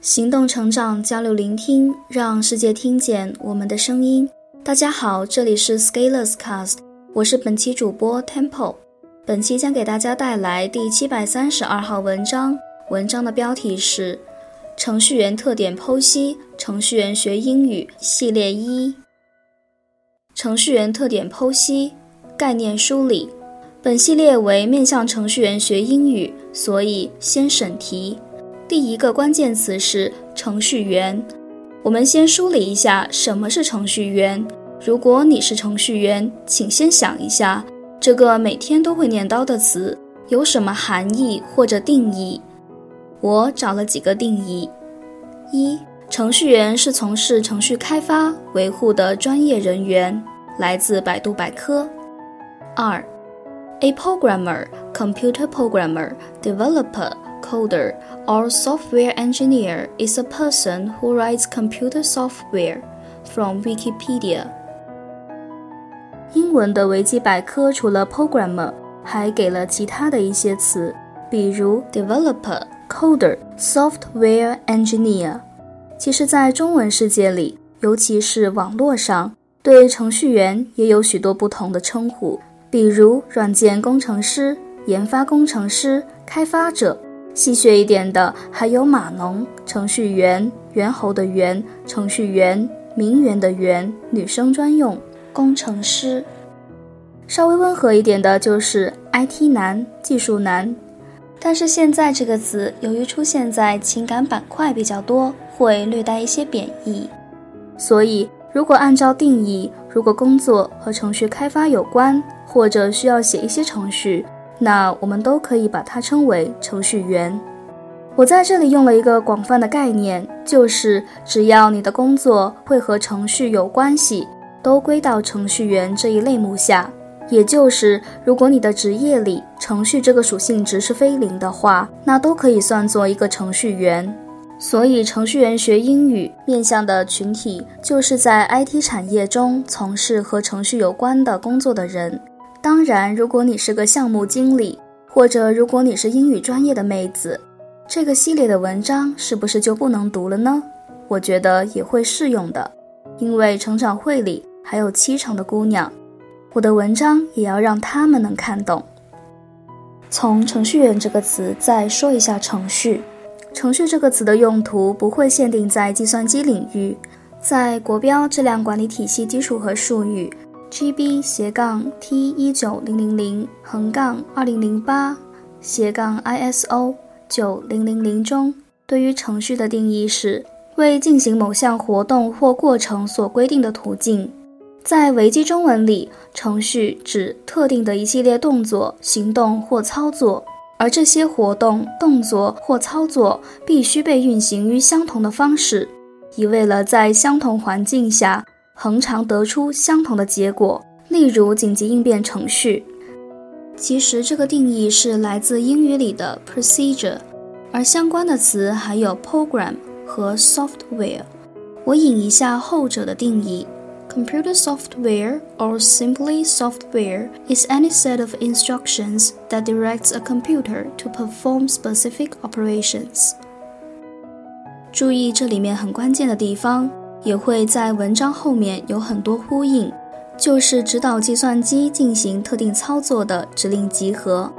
行动成长，交流聆听，让世界听见我们的声音。大家好，这里是 Scalers Cast，我是本期主播 Temple。本期将给大家带来第七百三十二号文章，文章的标题是《程序员特点剖析：程序员学英语系列一》。程序员特点剖析概念梳理。本系列为面向程序员学英语，所以先审题。第一个关键词是程序员。我们先梳理一下什么是程序员。如果你是程序员，请先想一下这个每天都会念叨的词有什么含义或者定义。我找了几个定义：一、程序员是从事程序开发、维护的专业人员，来自百度百科；二、A programmer, computer programmer, developer. Coder or software engineer is a person who writes computer software. From Wikipedia. 英文的维基百科除了 programmer，还给了其他的一些词，比如 developer、coder、software engineer。其实，在中文世界里，尤其是网络上，对程序员也有许多不同的称呼，比如软件工程师、研发工程师、开发者。戏谑一点的还有码农、程序员、猿猴的猿、程序员、名媛的媛、女生专用、工程师。稍微温和一点的就是 IT 男、技术男。但是现在这个词由于出现在情感板块比较多，会略带一些贬义。所以如果按照定义，如果工作和程序开发有关，或者需要写一些程序。那我们都可以把它称为程序员。我在这里用了一个广泛的概念，就是只要你的工作会和程序有关系，都归到程序员这一类目下。也就是，如果你的职业里程序这个属性值是非零的话，那都可以算作一个程序员。所以，程序员学英语面向的群体，就是在 IT 产业中从事和程序有关的工作的人。当然，如果你是个项目经理，或者如果你是英语专业的妹子，这个系列的文章是不是就不能读了呢？我觉得也会适用的，因为成长会里还有七成的姑娘，我的文章也要让他们能看懂。从程序员这个词再说一下程序，程序这个词的用途不会限定在计算机领域，在国标质量管理体系基础和术语。GB 斜杠 T 一九零零零横杠二零零八斜杠 ISO 九零零零中，对于程序的定义是为进行某项活动或过程所规定的途径。在维基中文里，程序指特定的一系列动作、行动或操作，而这些活动、动作或操作必须被运行于相同的方式，以为了在相同环境下。恒常得出相同的结果，例如紧急应变程序。其实这个定义是来自英语里的 procedure，而相关的词还有 program 和 software。我引一下后者的定义：Computer software or simply software is any set of instructions that directs a computer to perform specific operations。注意这里面很关键的地方。 也会在文章后面有很多呼应，就是指导计算机进行特定操作的指令集合。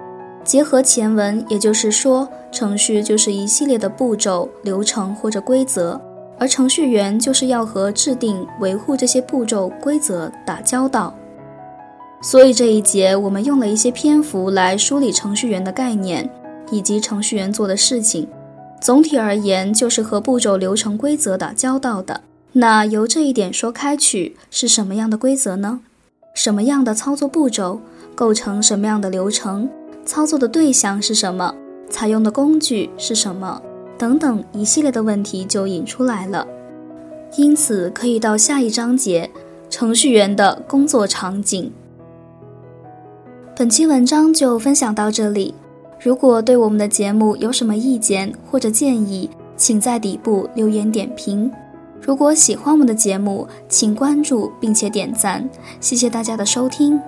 结合前文，也就是说，程序就是一系列的步骤、流程或者规则，而程序员就是要和制定、维护这些步骤、规则打交道。所以这一节我们用了一些篇幅来梳理程序员的概念以及程序员做的事情。总体而言，就是和步骤、流程、规则打交道的。那由这一点说开去，是什么样的规则呢？什么样的操作步骤构成什么样的流程？操作的对象是什么？采用的工具是什么？等等一系列的问题就引出来了。因此，可以到下一章节程序员的工作场景。本期文章就分享到这里。如果对我们的节目有什么意见或者建议，请在底部留言点评。如果喜欢我们的节目，请关注并且点赞，谢谢大家的收听。